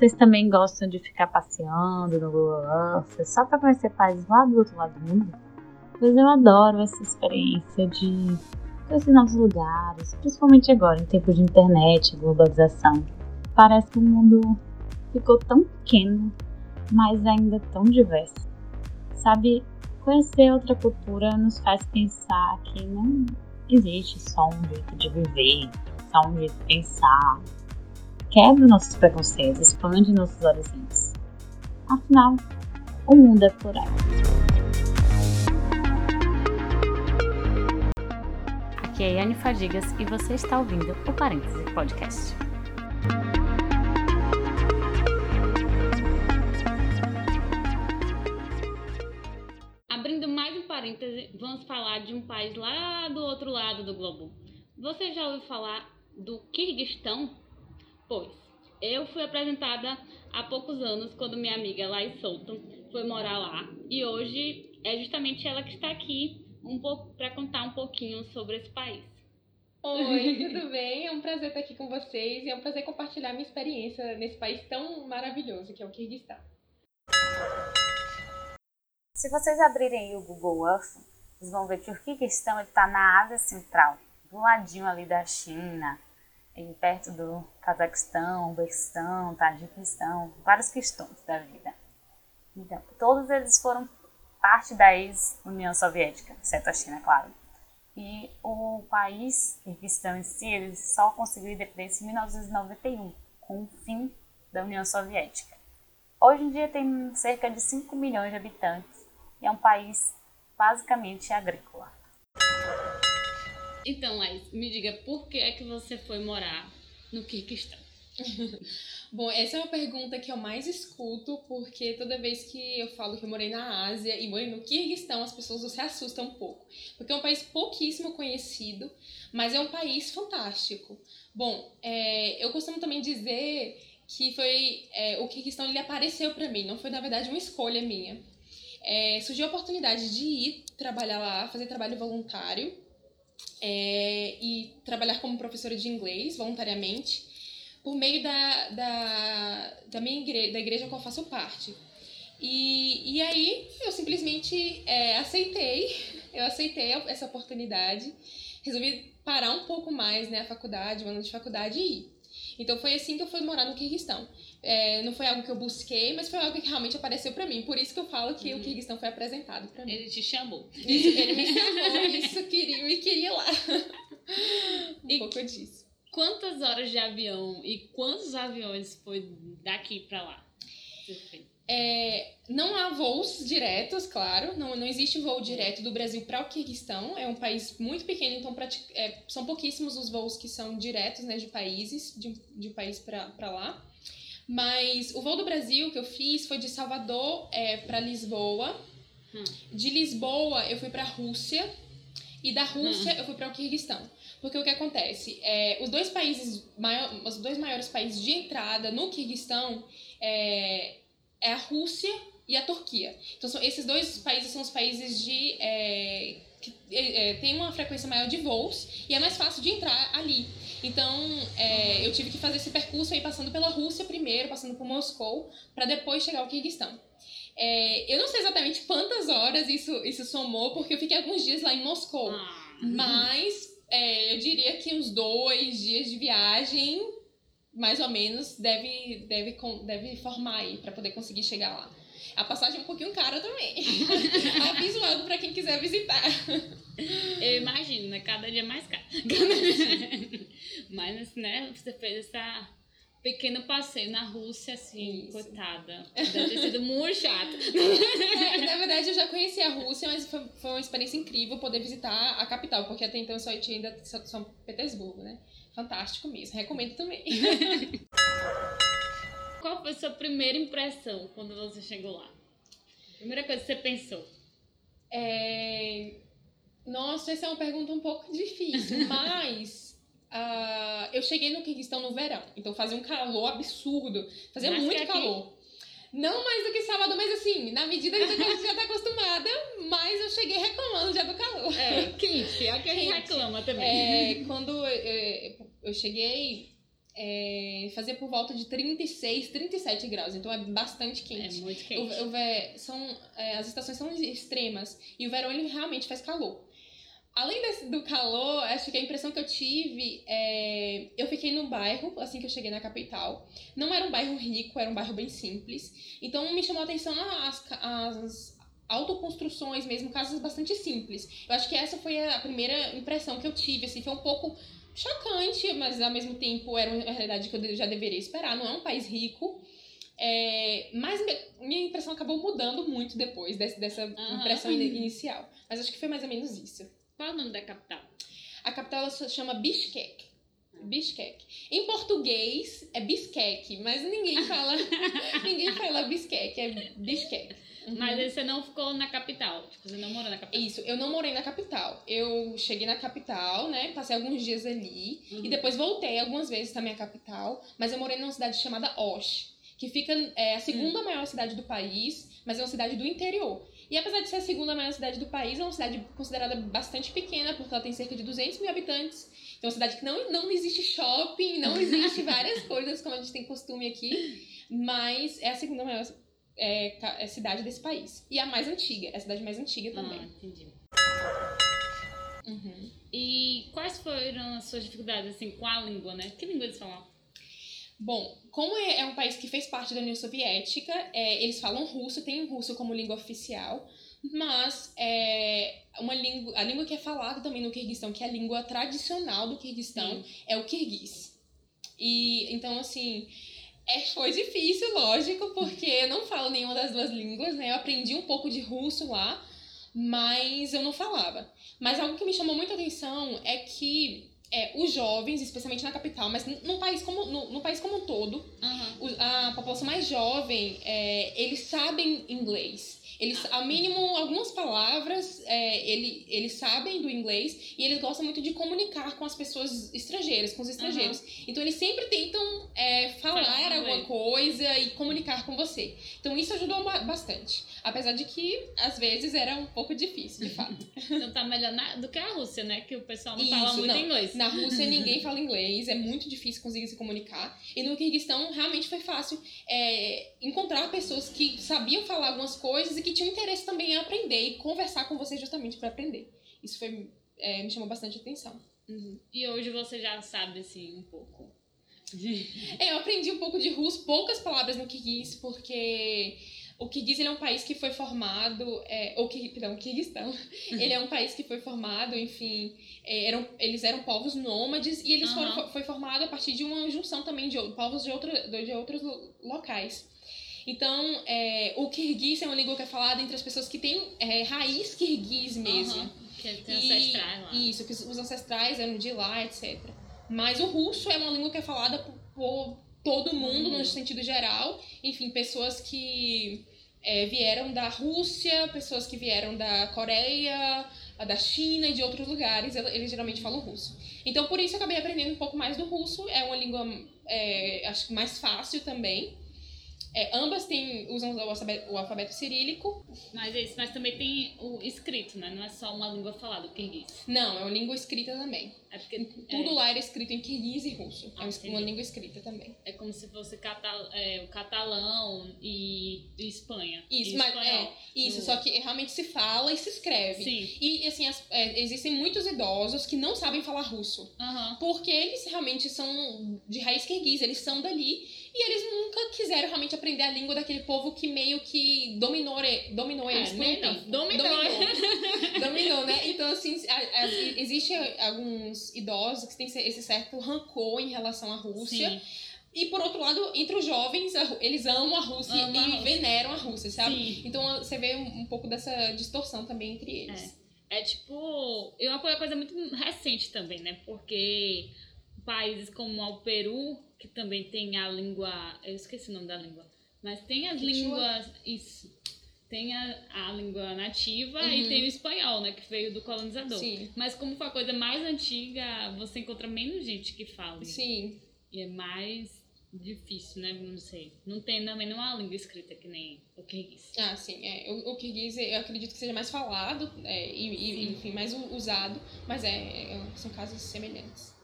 vocês também gostam de ficar passeando no Google Earth só para conhecer países lá do outro lado do mundo, pois eu adoro essa experiência de conhecer novos lugares, principalmente agora, em tempos de internet, globalização. Parece que o mundo ficou tão pequeno, mas ainda tão diverso. Sabe, conhecer outra cultura nos faz pensar que não existe só um jeito de viver, só um jeito de pensar. Quebra nossos preconceitos, expande nossos horizontes. Afinal, o mundo é plural. Aqui é Yane Fadigas e você está ouvindo o Parêntese Podcast. parêntese, vamos falar de um país lá do outro lado do globo. Você já ouviu falar do Kirguistão? Pois, eu fui apresentada há poucos anos quando minha amiga Lai Souto foi morar lá e hoje é justamente ela que está aqui um pouco para contar um pouquinho sobre esse país. Oi, tudo bem? É um prazer estar aqui com vocês e é um prazer compartilhar minha experiência nesse país tão maravilhoso que é o Kirguistão. Se vocês abrirem o Google Earth, vocês vão ver que o Kirguistão está na Ásia Central, do ladinho ali da China, perto do Cazaquistão, Uzbequistão, Tajiquistão, vários questões da vida. Então, todos eles foram parte da ex-União Soviética, exceto a China, claro. E o país, Kirguistão em si, ele só conseguiu independência em 1991, com o fim da União Soviética. Hoje em dia tem cerca de 5 milhões de habitantes e é um país basicamente agrícola. Então, Laís, me diga por que é que você foi morar no Kirguistão? Bom, essa é uma pergunta que eu mais escuto, porque toda vez que eu falo que eu morei na Ásia e morei no Kirguistão, as pessoas se assustam um pouco. Porque é um país pouquíssimo conhecido, mas é um país fantástico. Bom, é, eu costumo também dizer que foi é, o Kirguistão ele apareceu para mim, não foi na verdade uma escolha minha é, surgiu a oportunidade de ir trabalhar lá, fazer trabalho voluntário é, e trabalhar como professora de inglês voluntariamente por meio da, da, da minha igreja, da igreja com qual eu faço parte. E, e aí eu simplesmente é, aceitei, eu aceitei essa oportunidade, resolvi parar um pouco mais né, a faculdade, o ano de faculdade e ir. Então foi assim que eu fui morar no Kirguistão. É, não foi algo que eu busquei, mas foi algo que realmente apareceu para mim. Por isso que eu falo que uhum. o Kirguistão foi apresentado para mim. Ele te chamou. Isso, ele me chamou, isso queria, me queria lá. um e pouco disso. Quantas horas de avião e quantos aviões foi daqui para lá? É, não há voos diretos, claro, não, não existe voo direto do Brasil para o Kirguistão. É um país muito pequeno, então é, são pouquíssimos os voos que são diretos né, de países, de, de um país para lá. Mas o voo do Brasil que eu fiz foi de Salvador é, para Lisboa. Hum. De Lisboa eu fui para Rússia. E da Rússia hum. eu fui para o Kirguistão. Porque o que acontece? É, os, dois países, maior, os dois maiores países de entrada no Kirguistão é, é a Rússia e a Turquia. Então, são, esses dois países são os países de. É, que é, é, tem uma frequência maior de voos e é mais fácil de entrar ali. Então, é, eu tive que fazer esse percurso aí passando pela Rússia primeiro, passando por Moscou, para depois chegar ao Kirguistão. É, eu não sei exatamente quantas horas isso, isso somou, porque eu fiquei alguns dias lá em Moscou. Ah. Mas é, eu diria que uns dois dias de viagem, mais ou menos, deve, deve, deve formar aí para poder conseguir chegar lá. A passagem é um pouquinho cara também. Aviso logo para quem quiser visitar. Eu imagino, né? Cada dia mais caro. Mas, né, você fez essa pequeno passeio na Rússia, assim, Isso. coitada. Deve ter sido muito chato. É, na verdade, eu já conheci a Rússia, mas foi, foi uma experiência incrível poder visitar a capital, porque até então eu só tinha ainda São Petersburgo, né? Fantástico mesmo, recomendo também. Qual foi a sua primeira impressão quando você chegou lá? Primeira coisa que você pensou? É... Nossa, essa é uma pergunta um pouco difícil, mas uh, eu cheguei no Kirguistão no verão, então fazia um calor absurdo, fazia mais muito calor. Não mais do que sábado, mas assim, na medida que a gente já tá acostumada, mas eu cheguei reclamando já do calor. É, quente, é o que a gente reclama também. É, quando eu, eu cheguei, é, fazia por volta de 36, 37 graus, então é bastante quente. É muito quente. O, o são, é, as estações são extremas e o verão ele realmente faz calor. Além desse, do calor, acho que a impressão que eu tive é. Eu fiquei no bairro, assim que eu cheguei na capital. Não era um bairro rico, era um bairro bem simples. Então me chamou a atenção as, as autoconstruções mesmo, casas bastante simples. Eu acho que essa foi a primeira impressão que eu tive, assim, foi um pouco chocante, mas ao mesmo tempo era uma realidade que eu já deveria esperar. Não é um país rico. É, mas minha impressão acabou mudando muito depois desse, dessa Aham. impressão in- inicial. Mas acho que foi mais ou menos isso. Qual é o nome da capital? A capital ela se chama Bishkek. Bishkek. Em português é Bishkek, mas ninguém fala, ninguém fala Bishkek, é Bishkek. Uhum. Mas você não ficou na capital. Tipo, você não morou na capital. Isso, eu não morei na capital. Eu cheguei na capital, né? Passei alguns dias ali Uhum. e depois voltei algumas vezes na minha capital, mas eu morei numa cidade chamada Osh, que fica é a segunda maior cidade do país, mas é uma cidade do interior. E apesar de ser a segunda maior cidade do país, é uma cidade considerada bastante pequena, porque ela tem cerca de 200 mil habitantes. Então, é uma cidade que não, não existe shopping, não existe várias coisas como a gente tem costume aqui, mas é a segunda maior é, é, cidade desse país. E a mais antiga, é a cidade mais antiga também. Ah, entendi. Uhum. E quais foram as suas dificuldades, assim, com a língua, né? Que língua eles falam? Bom, como é, é um país que fez parte da União Soviética, é, eles falam russo, tem o russo como língua oficial, mas é, uma língua, a língua que é falada também no Quirguistão, que é a língua tradicional do Quirguistão, é o kirguiz. E então, assim, é, foi difícil, lógico, porque eu não falo nenhuma das duas línguas, né? Eu aprendi um pouco de russo lá, mas eu não falava. Mas algo que me chamou muita atenção é que é, os jovens, especialmente na capital, mas no país como, no, no país como um todo, o- a população mais jovem, é, eles sabem inglês. Eles, ao mínimo, algumas palavras é, ele, eles sabem do inglês e eles gostam muito de comunicar com as pessoas estrangeiras, com os estrangeiros. Então, eles sempre tentam é, falar alguma coisa e comunicar com você. Então, isso ajudou ba- bastante. Apesar de que, às vezes, era um pouco difícil, de fato. Então tá melhor na- do que a Rússia, né? Que o pessoal não Isso, fala muito não. inglês. Na Rússia ninguém fala inglês, é muito difícil conseguir se comunicar. E no Quirguistão realmente foi fácil é, encontrar pessoas que sabiam falar algumas coisas e que tinham interesse também em aprender e conversar com você justamente para aprender. Isso foi, é, me chamou bastante atenção. Uhum. E hoje você já sabe, assim, um pouco. É, eu aprendi um pouco de russo, poucas palavras no Kirguiz, porque o Kirguiz ele é um país que foi formado, é, ou Kir- perdão, o Kirguistão, ele é um país que foi formado, enfim, é, eram, eles eram povos nômades e eles foram, Aham. foi formado a partir de uma junção também de povos de, outra, de outros lo- locais. Então, é, o Kirguiz é uma língua que é falada entre as pessoas que têm é, raiz Kirguiz mesmo. Aham. Que tem E- ancestrais lá. Isso, que os ancestrais eram de lá, etc. Mas o russo é uma língua que é falada por, por todo mundo, Uhum. no sentido geral. Enfim, pessoas que é, vieram da Rússia, pessoas que vieram da Coreia, da China e de outros lugares, el- eles geralmente falam russo. Então, por isso, eu acabei aprendendo um pouco mais do russo. É uma língua, é, acho que mais fácil também. É, ambas têm, usam o alfabeto, o alfabeto cirílico. Mas é isso, mas também tem o escrito, né? Não é só uma língua falada, o kirguiz. Não, é uma língua escrita também. É porque Tudo lá era escrito em kirguiz e russo. Ah, é uma língua escrita também. é, é como se fosse catal, é, o catalão e, e Espanha. Isso, e mas é, isso, No- só que realmente se fala e se escreve. Sim. E assim, as- é, existem muitos idosos que não sabem falar russo. Porque eles realmente são de raiz kirguiz, eles são dali e eles nunca quiseram realmente aprender a língua daquele povo que meio que dominou, e- dominou eles É, por um não. tempo. Dominou. Dominou. Dominou, né? Então, assim, a- a- existe alguns idosos que têm esse certo rancor em relação à Rússia. Sim. E por outro lado, entre os jovens, a eles amam a Rússia Amam a e Rússia. veneram a Rússia, sabe? Sim. Então você vê um, um pouco dessa distorção também entre eles. É tipo. E uma coisa coisa muito recente também, né? Porque países como o Peru, que também tem a língua. Eu esqueci o nome da língua. Mas tem as línguas. Isso. Tem a, a língua nativa Uhum. e tem o espanhol, né? Que veio do colonizador. Sim. Mas como foi a coisa mais antiga, você encontra menos gente que fala. Sim. E é mais difícil, né? Não sei. Não tem também nenhuma língua escrita que nem o kirguiz. Ah, sim. É. O, o kirguiz eu acredito que seja mais falado é, e, e, enfim, mais usado, mas é, é- são casos semelhantes.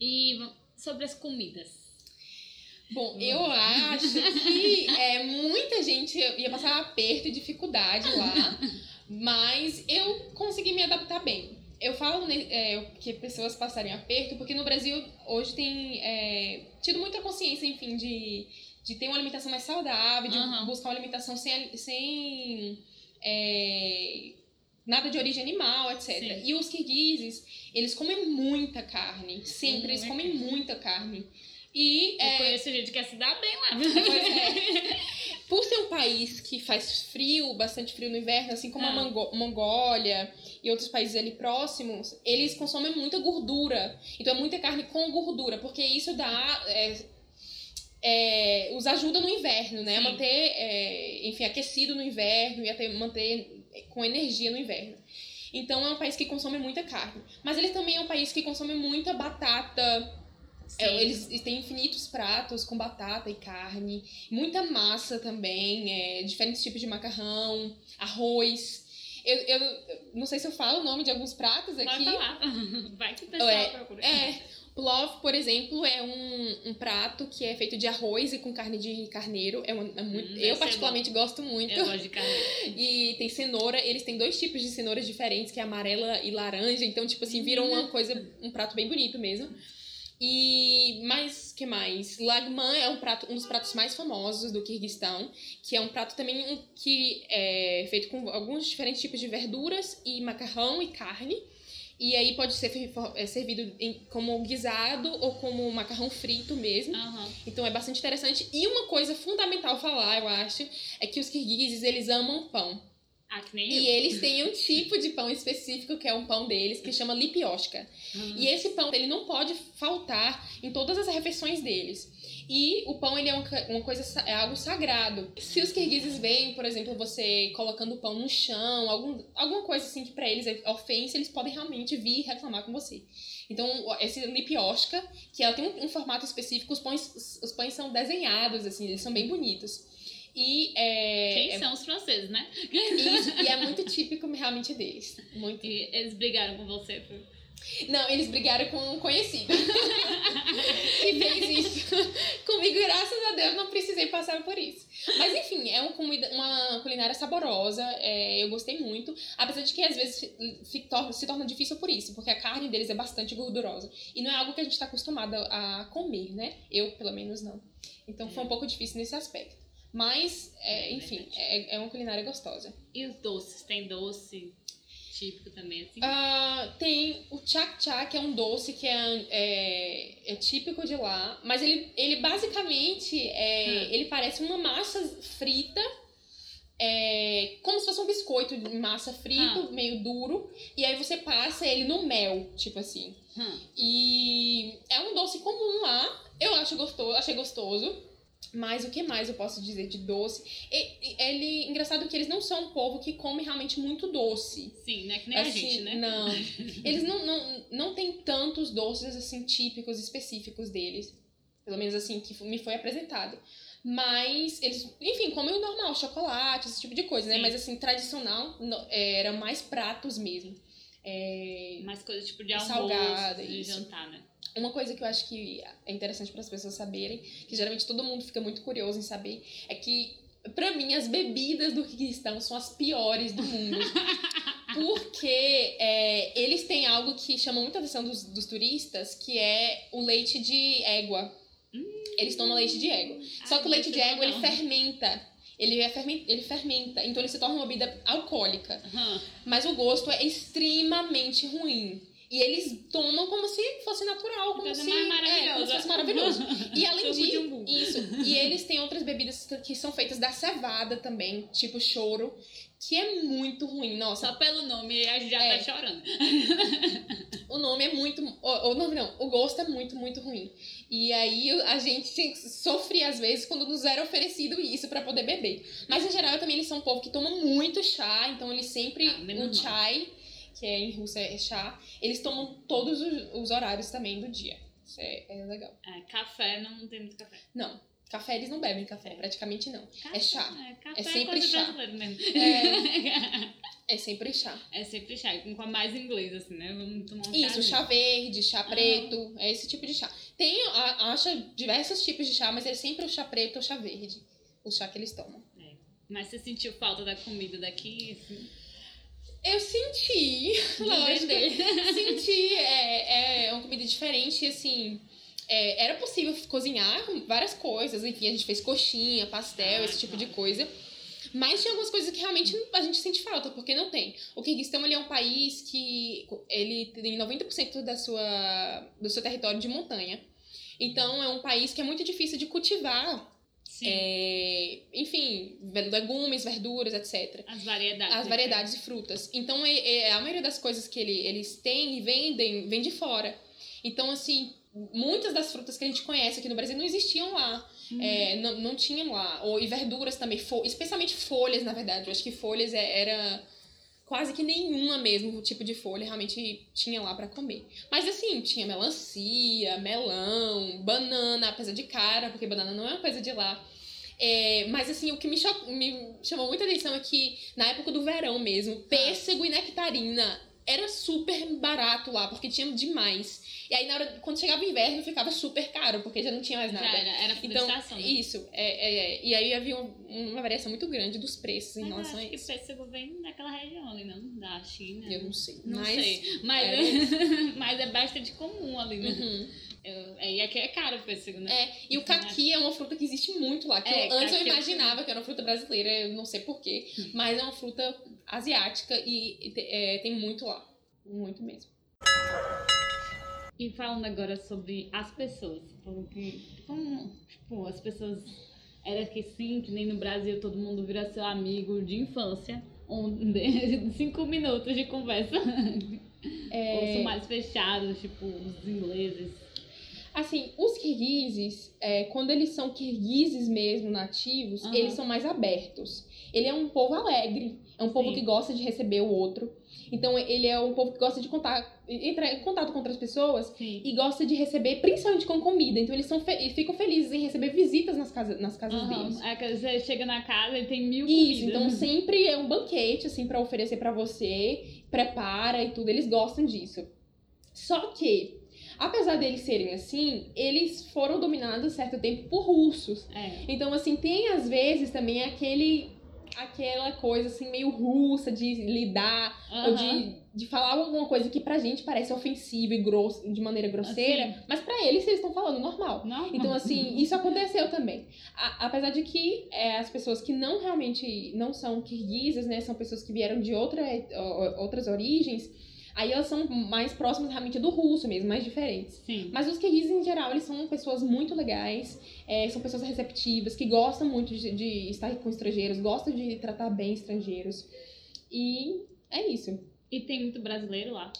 E sobre as comidas. Bom, eu acho que é, muita gente ia passar aperto e dificuldade lá, mas eu consegui me adaptar bem. Eu falo né, é, que pessoas passarem aperto porque no Brasil hoje tem é, tido muita consciência, enfim, de, de ter uma alimentação mais saudável, de Aham. buscar uma alimentação sem, sem é, nada de origem animal, etc. Sim. E os kirguizes, eles comem muita carne, sempre, eles Hum, comem muita carne. E Eu é, conheço gente que se dá bem lá. É. Por ser um país que faz frio, bastante frio no inverno, assim como a Ah. Mango- Mongólia e outros países ali próximos, eles consomem muita gordura. Então é muita carne com gordura, porque isso dá. é, é, os ajuda no inverno, né? A Sim. manter, é, enfim, aquecido no inverno e até manter com energia no inverno. Então é um país que consome muita carne. Mas ele também é um país que consome muita batata. É, eles têm infinitos pratos com batata e carne, muita massa também, é, diferentes tipos de macarrão, arroz. Eu, eu não sei se eu falo o nome de alguns pratos Vai aqui. falar. Vai que o pessoal É, procura. É, plov, por exemplo, é um, um prato que é feito de arroz e com carne de carneiro. É, uma- é muito, Hum, eu particularmente gosto muito. Eu gosto de carne. E tem cenoura, eles têm dois tipos de cenouras diferentes, que é amarela e laranja, então, tipo assim, viram uma coisa, um prato bem bonito mesmo. E mais que mais? Lagman é um prato, um dos pratos mais famosos do Kirguistão, que é um prato também que é feito com alguns diferentes tipos de verduras e macarrão e carne. E aí pode ser é, servido como guisado ou como macarrão frito mesmo. Aham. Então é bastante interessante. E uma coisa fundamental falar, eu acho, é que os kirguizes, eles amam pão. Ah, que nem E eu. eles têm um tipo de pão específico, que é um pão deles, que chama lipioshka. Hum. E esse pão, ele não pode faltar em todas as refeições deles. E o pão, ele é uma, uma coisa, sa- é algo sagrado. Se os kirguizes veem, por exemplo, você colocando o pão no chão, algum, alguma coisa assim que pra eles é ofensa, eles podem realmente vir reclamar com você. Então, esse lipioshka, que ela tem um, um formato específico, os pães, os pães são desenhados, assim, eles são bem bonitos. E é, Quem é- são os franceses, né? isso, e é muito típico realmente deles. Muito. E eles brigaram com você. foi? Não, eles brigaram com um conhecido. que fez isso comigo, graças a Deus, não precisei passar por isso. Mas enfim, é uma, comida, uma culinária saborosa, é, eu gostei muito. Apesar de que às vezes se, se torna, se torna difícil por isso, porque a carne deles é bastante gordurosa. E não é algo que a gente está acostumado a comer, né? Eu, pelo menos, não. Então foi um pouco difícil nesse aspecto. Mas, é, enfim, é, é uma culinária gostosa. E os doces? Tem doce típico também, assim? Ah, tem o chak chak, que é um doce que é, é, é típico de lá, mas ele, ele basicamente é, Hum. ele parece uma massa frita, é, como se fosse um biscoito de massa frito, meio duro, e aí você passa ele no mel, tipo assim. Hum. E é um doce comum lá, eu acho gostoso, achei gostoso. Mas o que mais eu posso dizer de doce? Ele, engraçado que eles não são um povo que come realmente muito doce. Sim, né? Que nem a Assim, gente, né? Não. Eles não, não, não têm tantos doces assim típicos, específicos deles. Pelo menos assim, que me foi apresentado. Mas eles, enfim, comem o normal, chocolate, esse tipo de coisa, né? Sim. Mas assim, tradicional, é, era mais pratos mesmo. É, Mais coisa tipo de almoço, Salgada, de isso. jantar, né? Uma coisa que eu acho que é interessante para as pessoas saberem, que geralmente todo mundo fica muito curioso em saber, é que pra mim as bebidas do Kirguistão são as piores do mundo. Porque é, eles têm algo que chama muita atenção dos, dos turistas, que é o leite de égua. Eles tomam leite de égua. Só que o leite de não égua ele fermenta. Ele, é fermen- ele fermenta, então ele se torna uma bebida alcoólica. Aham. Mas o gosto é extremamente ruim. E eles tomam como se fosse natural, como se, é, como se fosse maravilhoso. E além disso, isso. E eles têm outras bebidas que são feitas da cevada também, tipo choro, que é muito ruim. Nossa, Só pelo nome a gente já É. tá chorando. o nome é muito. O, nome não, o gosto é muito, muito ruim. E aí a gente sofre às vezes quando nos era oferecido isso pra poder beber. Mas em geral também eles são um povo que toma muito chá, então eles sempre. Ah, o chai, que é em russo é chá, eles tomam todos os, os horários também do dia. Isso é, é legal. É, café, não tem muito café. Não, café eles não bebem café, praticamente não. Café, É chá. É, café É sempre coisa chá. mesmo. É sempre chá. É sempre chá, com a mais inglês, assim, né? Vamos tomar um Isso, chá. verde, chá preto, é esse tipo de chá. Tem, acha diversos tipos de chá, mas é sempre o chá preto ou chá verde. O chá que eles tomam. Mas você sentiu falta da comida daqui? Assim, Eu senti, lógico. Senti, é, é uma comida diferente, assim. é, era possível cozinhar várias coisas, enfim, a gente fez coxinha, pastel, Ah, esse tipo de claro. coisa. Mas tinha algumas coisas que realmente a gente sente falta, porque não tem. O Kirguistão ele é um país que ele tem 90% da sua, do seu território de montanha. Então é um país que é muito difícil de cultivar. É, enfim, legumes, verduras, etc As variedades. as né? variedades de frutas. Então, é- é- a maioria das coisas que ele- eles têm e vendem, vem de fora. Então, assim, muitas das frutas que a gente conhece aqui no Brasil não existiam lá. Uhum. É, não, não tinham lá. Ou, e verduras também, fo- especialmente folhas, na verdade. Eu acho que folhas é- era quase que nenhuma mesmo tipo de folha realmente tinha lá pra comer. Mas assim, tinha melancia, melão, banana, apesar de cara, porque banana não é uma coisa de lá. É, mas assim, o que me, me chamou muita atenção é que na época do verão mesmo, pêssego e nectarina era super barato lá, porque tinha demais. E aí, na hora, quando chegava o inverno, ficava super caro, porque já não tinha mais Já nada. era, era fruta Então, estação. né? isso. É, é, é. E aí havia um- uma variação muito grande dos preços em Mas relação a acho que isso. pêssego vem daquela região ali, não? Da China. Eu não sei. Não mas... sei. Mas, era mas é bastante comum ali, né? Uhum. Eu- é, e aqui é caro o pêssego, né? É, e o caqui é uma fruta que existe muito lá. Que É, eu- antes eu é imaginava que era uma fruta brasileira, eu não sei porquê. Mas é uma fruta asiática e, e é, tem muito lá. Muito mesmo. E falando agora sobre as pessoas, porque como tipo, as pessoas era que sim, que nem no Brasil todo mundo vira seu amigo de infância, onde cinco minutos de conversa. É, Ou são mais fechados, tipo, os ingleses. Assim, os kirguizes, é, quando eles são kirguizes mesmo, nativos, Aham. eles são mais abertos. Ele é um povo alegre, é um povo Sim. que gosta de receber o outro. Então, ele é um povo que gosta de contar, entrar em contato com outras pessoas Sim. e gosta de receber, principalmente com comida. Então, eles são fe- ficam felizes em receber visitas nas casas, nas casas deles. É você chega na casa e tem mil Isso, comidas. então sempre é um banquete, assim, pra oferecer pra você, prepara e tudo, eles gostam disso. Só que, apesar deles serem assim, eles foram dominados certo tempo por russos. É. Então, assim, tem às vezes também aquele aquela coisa assim meio russa de lidar ou Aham. de, de falar alguma coisa que pra gente parece ofensiva e grosso, de maneira grosseira, mas pra eles eles estão falando normal. Não? Então, assim, isso aconteceu também. A- apesar de que é, as pessoas que não realmente não são kirguisas, né? São pessoas que vieram de outra, outras origens, aí elas são mais próximas realmente do russo mesmo, mais diferentes. Sim. Mas os kirguizes, em geral, eles são pessoas muito legais, é, são pessoas receptivas, que gostam muito de, de estar com estrangeiros, gostam de tratar bem estrangeiros. E é isso. E tem muito brasileiro lá.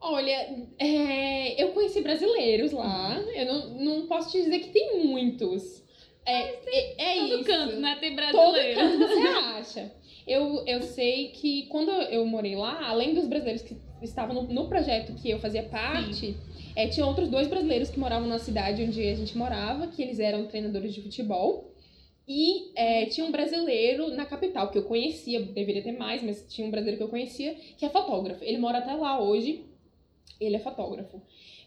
Olha, é, eu conheci brasileiros lá. Eu não, não posso te dizer que tem muitos. É, é, é Todo isso. canto, né? Tem Todo brasileiro. canto você acha. Eu, eu sei que quando eu morei lá, além dos brasileiros que estavam no, no projeto que eu fazia parte, é, tinha outros dois brasileiros que moravam na cidade onde a gente morava, que eles eram treinadores de futebol. E é, tinha um brasileiro na capital, que eu conhecia, deveria ter mais, mas tinha um brasileiro que eu conhecia, que é fotógrafo. Ele mora até lá hoje, ele é fotógrafo.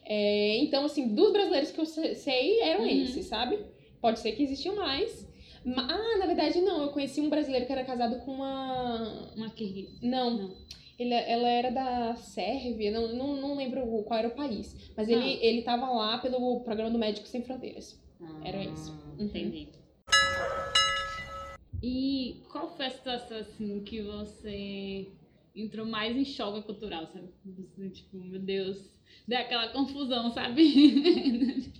É, então, assim, dos brasileiros que eu se- sei eram Uhum. esses, sabe? Pode ser que existiam mais. Ah, na verdade, não. Eu conheci um brasileiro que era casado com uma. Uma kirguisa. Não. Não. Ele, ela era da Sérvia, não, não, não lembro qual era o país. Mas ele, Ah. ele tava lá pelo programa do Médicos Sem Fronteiras. Era isso. Ah, Uhum. Entendi. E qual foi a situação assim que você entrou mais em choque cultural, sabe? Você, tipo, meu Deus, deu aquela confusão, sabe?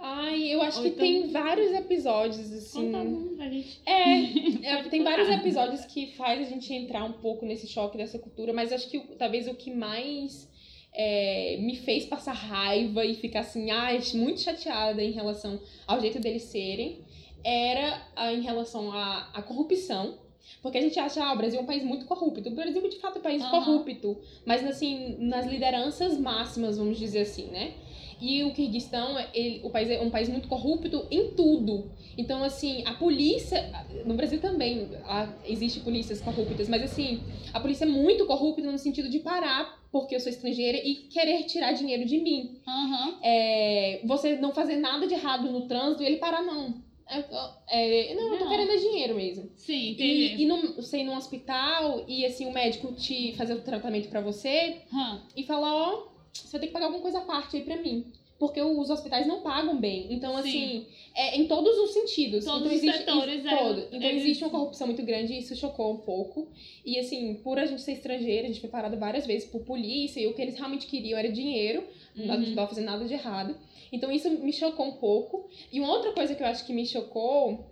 Ai, eu acho Ou que então- tem vários episódios, assim. Conta um pra gente. É, é, tem vários episódios que faz a gente entrar um pouco nesse choque dessa cultura, mas acho que talvez o que mais é, me fez passar raiva e ficar assim, ai, muito chateada em relação ao jeito deles serem, era ah, em relação à, à corrupção. Porque a gente acha, ah, o Brasil é um país muito corrupto. O Brasil, de fato, é um país Aham. corrupto. Mas, assim, nas lideranças máximas, vamos dizer assim, né? E o Kirguistão, ele, o país é um país muito corrupto em tudo. Então, assim, a polícia. No Brasil também há, existe polícias corruptas, mas assim, a polícia é muito corrupta no sentido de parar porque eu sou estrangeira e querer tirar dinheiro de mim. Aham. É, você não fazer nada de errado no trânsito e ele parar, não. É, é, não, eu tô Não. querendo é dinheiro mesmo. Sim, entendi. E, e num, você ir num hospital e assim o médico te fazer o tratamento pra você Hã. e falar, ó, você vai ter que pagar alguma coisa à parte aí pra mim. Porque os hospitais não pagam bem. Então, Sim. assim, é em todos os sentidos. Todos então, os existe, setores, isso- é, todo. Então, existe uma corrupção muito grande e isso chocou um pouco. E, assim, por a gente ser estrangeira, a gente foi parado várias vezes por polícia e o que eles realmente queriam era dinheiro. Uhum. não tava fazendo nada de errado. Então, isso me chocou um pouco. E uma outra coisa que eu acho que me chocou,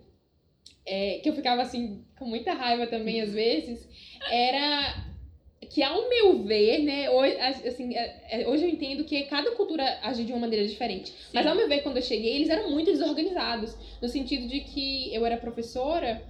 é, que eu ficava, assim, com muita raiva também, às vezes, era que ao meu ver, né, hoje, assim, é- é- hoje eu entendo que cada cultura age de uma maneira diferente. Mas ao meu ver, quando eu cheguei, eles eram muito desorganizados, no sentido de que eu era professora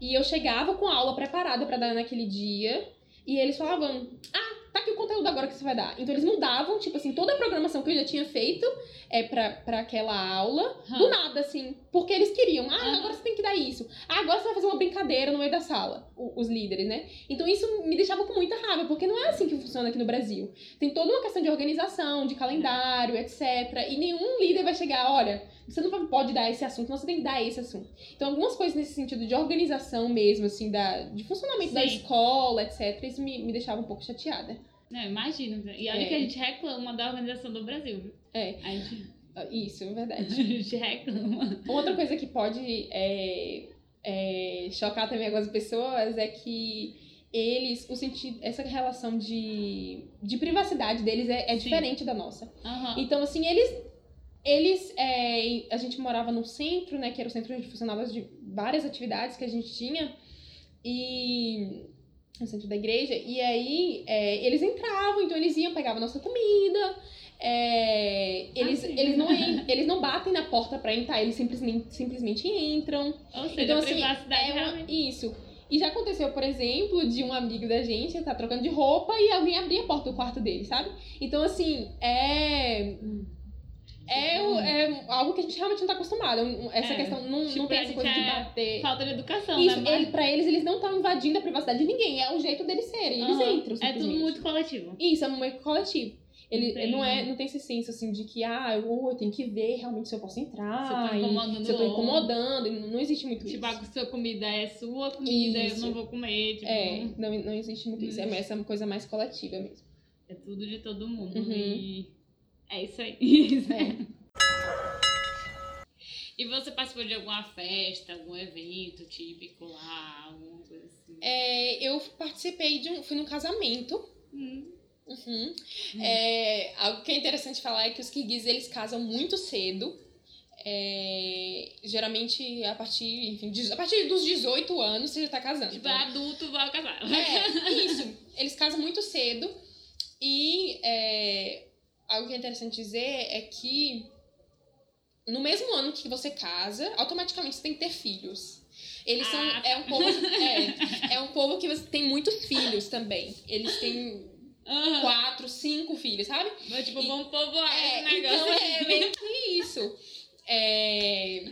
e eu chegava com a aula preparada pra dar naquele dia e eles falavam: "Ah, tá aqui o conteúdo agora que você vai dar". Então eles mudavam, tipo assim, toda a programação que eu já tinha feito é pra, pra aquela aula, Hã. do nada assim, porque eles queriam: "Ah, agora você tem que dar isso. Ah, agora você vai fazer uma brincadeira no meio da sala", os líderes, né? Então isso me deixava com muita porque não é assim que funciona aqui no Brasil. Tem toda uma questão de organização, de calendário, etc. E nenhum líder vai chegar, olha, você não pode dar esse assunto, não, você tem que dar esse assunto. Então, algumas coisas nesse sentido de organização mesmo, assim, da, de funcionamento da Sim. escola, etc., isso me, me deixava um pouco chateada. Não, imagino. E olha É. que a gente reclama da organização do Brasil. viu? É, A gente, isso, é verdade. a gente reclama. Outra coisa que pode é, é, chocar também algumas pessoas é que eles, o sentido, essa relação de, de privacidade deles é, é diferente da nossa. Aham. Então, assim, eles. Eles. é, a gente morava num centro, né? Que era o centro onde funcionava de várias atividades que a gente tinha. E. No centro da igreja. E aí, é, eles entravam, então eles iam, pegavam nossa comida. é, eles, Ah, eles, não, eles não batem na porta pra entrar, eles simplesmente, simplesmente entram. Ou seja, Então, a assim, privacidade é uma- isso. E já aconteceu, por exemplo, de um amigo da gente tá trocando de roupa e alguém abrir a porta do quarto dele, sabe? Então, assim, é. É, é algo que a gente realmente não tá acostumado. Um- Essa É. questão não, Tipo, não tem essa coisa de é bater. Falta de educação, Isso, né? ele, pra eles, eles não estão invadindo a privacidade de ninguém. É o jeito deles serem. Eles Aham. entram, É tudo muito coletivo. Isso, é muito coletivo. Ele Não tem- não, é, não tem esse senso assim de que, ah, eu, eu tenho que ver realmente se eu posso entrar. Se eu tô incomodando se eu tô incomodando. Não, não existe muito Tipo, isso. a sua comida é sua comida, Isso. eu não vou comer. Tipo, É, não- não, não existe muito isso. É essa coisa mais coletiva mesmo. é tudo de todo mundo. Uhum. E é isso aí. É. E você participou de alguma festa, algum evento típico lá, alguma coisa assim? É, eu participei de um. Fui num casamento. Hum. Uhum. É, algo que é interessante falar é que os kirguizes eles casam muito cedo. É, geralmente a partir, enfim, a partir dos 18 anos você já tá casando. Tipo, Então, adulto, vai casar. É, isso. Eles casam muito cedo. E é, algo que é interessante dizer é que no mesmo ano que você casa, automaticamente você tem que ter filhos. Eles são. Ah, É um povo. É, é um povo que você tem muitos filhos também. Eles têm Aham. quatro, cinco filhos, sabe? Mas, tipo, E- vamos povoar É, esse negócio. então é meio que isso. É,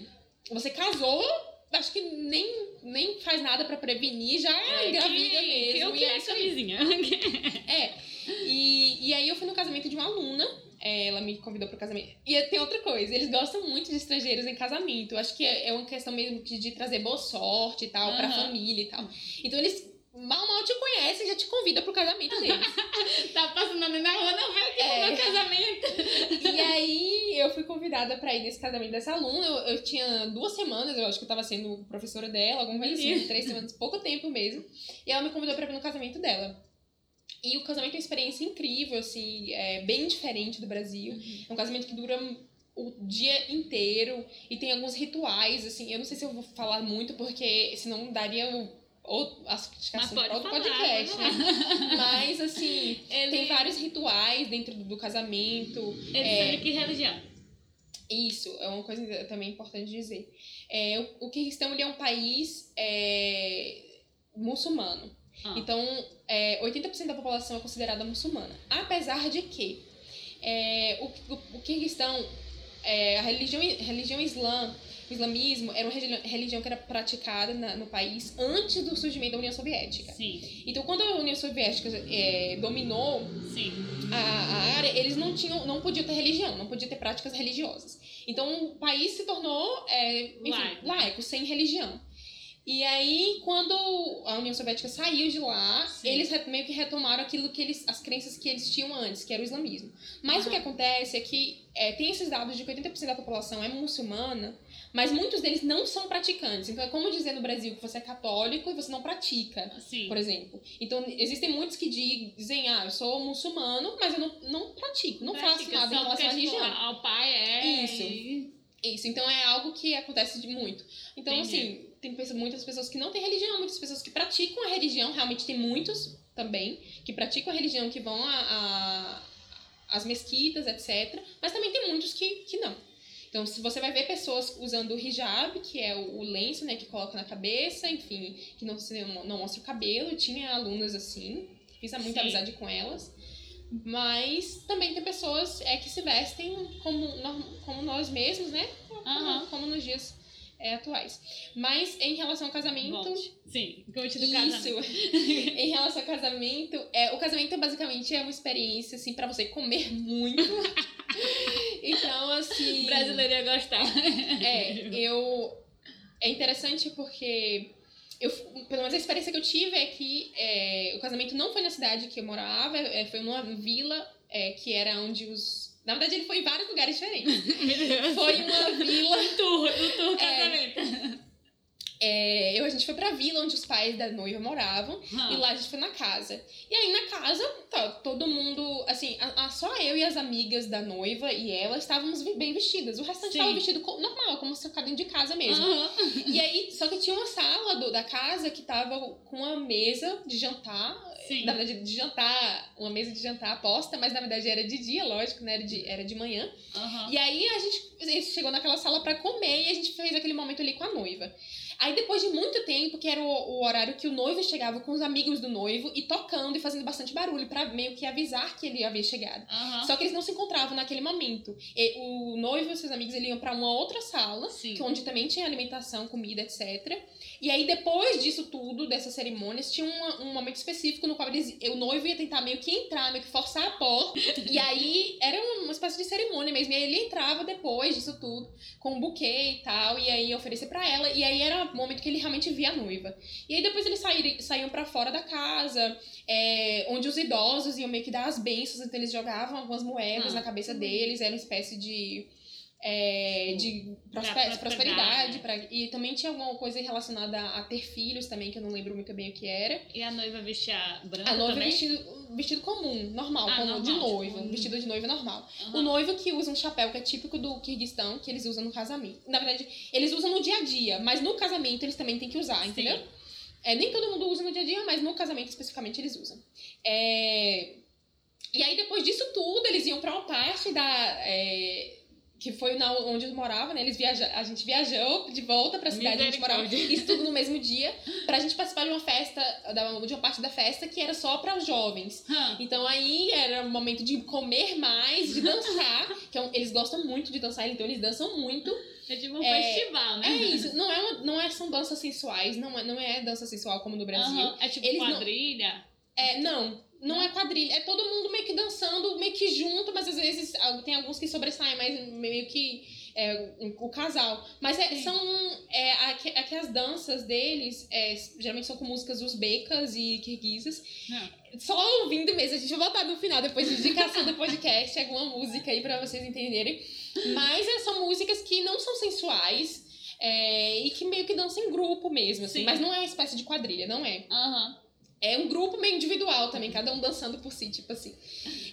você casou, acho que nem, nem faz nada pra prevenir, já É, engravida que- mesmo. Que, o e que é isso aí. camisinha? É. E, e aí eu fui no casamento de uma aluna. é, ela me convidou pro casamento. E tem outra coisa, eles gostam muito de estrangeiros em casamento. Eu acho que é, é uma questão mesmo de, de trazer boa sorte e tal, pra Aham. família e tal. Então eles mal mal te conhecem e já te convidam pro casamento deles. tá passando ali na rua, não veio aqui É. no meu casamento. E aí eu fui convidada pra ir nesse casamento dessa aluna. Eu, eu tinha duas semanas, eu acho que eu tava sendo professora dela, alguma coisa assim, três semanas, pouco tempo mesmo. E ela me convidou pra ir no casamento dela. E o casamento é uma experiência incrível, assim, é bem diferente do Brasil. É um casamento que dura o dia inteiro e tem alguns rituais, assim. Eu não sei se eu vou falar muito, porque senão daria ou, acho que assunto pode falar, podcast, né? Mas, assim, Ele, tem vários rituais dentro do, casamento. ele é, que religião. Isso, é uma coisa também importante dizer. É, o, o Kirguistão é um país é, muçulmano. Ah. Então, é, 80% da população é considerada muçulmana. Apesar de que é, o, o, o Kirguistão, é, a religião, religião islã, o islamismo era uma religião que era praticada na, no país antes do surgimento da União Soviética. Sim. Então, quando a União Soviética é, dominou Sim. a, a, área, eles não tinham, não podiam ter religião, não podiam ter práticas religiosas. Então, o país se tornou é, enfim, Laico. laico, sem religião. E aí, quando a União Soviética saiu de lá, Sim. eles meio que retomaram aquilo que eles, as crenças que eles tinham antes, que era o islamismo. Mas o que Aham. acontece é que é, tem esses dados de que 80% da população é muçulmana, mas muitos deles não são praticantes. Então é como dizer no Brasil que você é católico e você não pratica Sim. por exemplo. Então, existem muitos que dizem, ah, eu sou muçulmano, mas eu não, não pratico, não faço Pratica nada em relação à religião. ao pai é. Isso. Isso, então é algo que acontece de muito. Então, Entendi. assim, tem muitas pessoas que não têm religião, muitas pessoas que praticam a religião, realmente tem muitos também, que praticam a religião, que vão a, a- às mesquitas, etc. Mas também tem muitos que, que não. Então, se você vai ver pessoas usando o hijab, que é o, o lenço, né, que coloca na cabeça, enfim, que não, não mostra o cabelo, tinha alunas assim, fiz muita Sim. amizade com elas. Mas também tem pessoas é, que se vestem como, como nós mesmos, né? Aham. Como nos dias é, atuais. Mas em relação ao casamento. Volte. Sim, conte do Isso. casamento. em relação ao casamento, é, o casamento basicamente é uma experiência assim para você comer muito. então, assim. O brasileiro ia gostar. É, eu. É interessante porque. Eu, pelo menos a experiência que eu tive é que é, o casamento não foi na cidade que eu morava, é, foi numa vila é, que era onde os. Na verdade, ele foi em vários lugares diferentes. Foi uma vila. No tour, no tour É. casamento. É, eu, a gente foi pra vila onde os pais da noiva moravam. E lá a gente foi na casa. E aí na casa, tá, todo mundo, assim, a, a- só eu e as amigas da noiva e ela estávamos bem vestidas. O restante Sim. estava vestido normal, como se fosse dentro de casa mesmo. Aham. E aí, só que tinha uma sala do- da casa que tava com uma mesa de jantar. Sim. Na verdade, de jantar, uma mesa de jantar aposta, mas na verdade era de dia, lógico, né? Era de, era de manhã. Aham. E aí a gente, a gente chegou naquela sala pra comer e a gente fez aquele momento ali com a noiva. Aí depois de muito tempo, que era o, o horário que o noivo chegava com os amigos do noivo e tocando e fazendo bastante barulho pra meio que avisar que ele havia chegado. Aham. Só que eles não se encontravam naquele momento. E o noivo e seus amigos eles iam pra uma outra sala, Sim. que onde também tinha alimentação, comida, etc. E aí depois disso tudo, dessas cerimônias, tinha uma- um momento específico no qual eles, o noivo ia tentar meio que entrar, meio que forçar a porta. e aí era uma espécie de cerimônia mesmo. E aí ele entrava depois disso tudo, com um buquê e tal, e aí oferecer pra ela. E aí era o momento que ele realmente via a noiva. E aí depois eles saíram, saíam pra fora da casa, é, onde os idosos iam meio que dar as bênçãos, então eles jogavam algumas moedas Ah. na cabeça deles, era uma espécie de. É, de prospe- Pra prosperidade. prosperidade. pra- e também tinha alguma coisa relacionada a, a ter filhos também, que eu não lembro muito bem o que era. E a noiva vestia branca A noiva também? vestido, vestido comum, normal, Ah, normal, de noiva, tipo, um- vestido de noiva normal. Aham. O noivo que usa um chapéu que é típico do Kirguistão, que eles usam no casamento. Na verdade, eles usam no dia a dia, mas no casamento eles também têm que usar, Sim. entendeu? É, nem todo mundo usa no dia a dia, mas no casamento especificamente eles usam. É, E aí, depois disso tudo, eles iam pra uma parte da. é, Que foi na, onde eu morava, né? Eles viaja... A gente viajou de volta pra cidade onde a gente morava. Isso tudo no mesmo dia. Pra gente participar de uma festa, de uma parte da festa que era só para os jovens. Hã. Então aí era o momento de comer mais, de dançar. que é um- eles gostam muito de dançar, então eles dançam muito. É tipo um É, festival, né? É isso, não, é uma- não é, são danças sensuais, não é, não é dança sensual como no Brasil. Aham. É tipo Eles não- quadrilha. É, não, não é quadrilha. É todo mundo meio que dançando, meio que junto, mas às vezes tem alguns que sobressaem, mas meio que é, o casal. Mas é, são. É, aqui, aqui as danças deles é, geralmente são com músicas uzbecas e kirguisas. Não. Só ouvindo mesmo, a gente vai botar no final, depois de indicação do podcast, alguma música aí pra vocês entenderem. Mas é, são músicas que não são sensuais. é, e que meio que dançam em grupo mesmo, assim. Sim. Mas não é uma espécie de quadrilha, não é. Aham. É um grupo meio individual também, cada um dançando por si, tipo assim.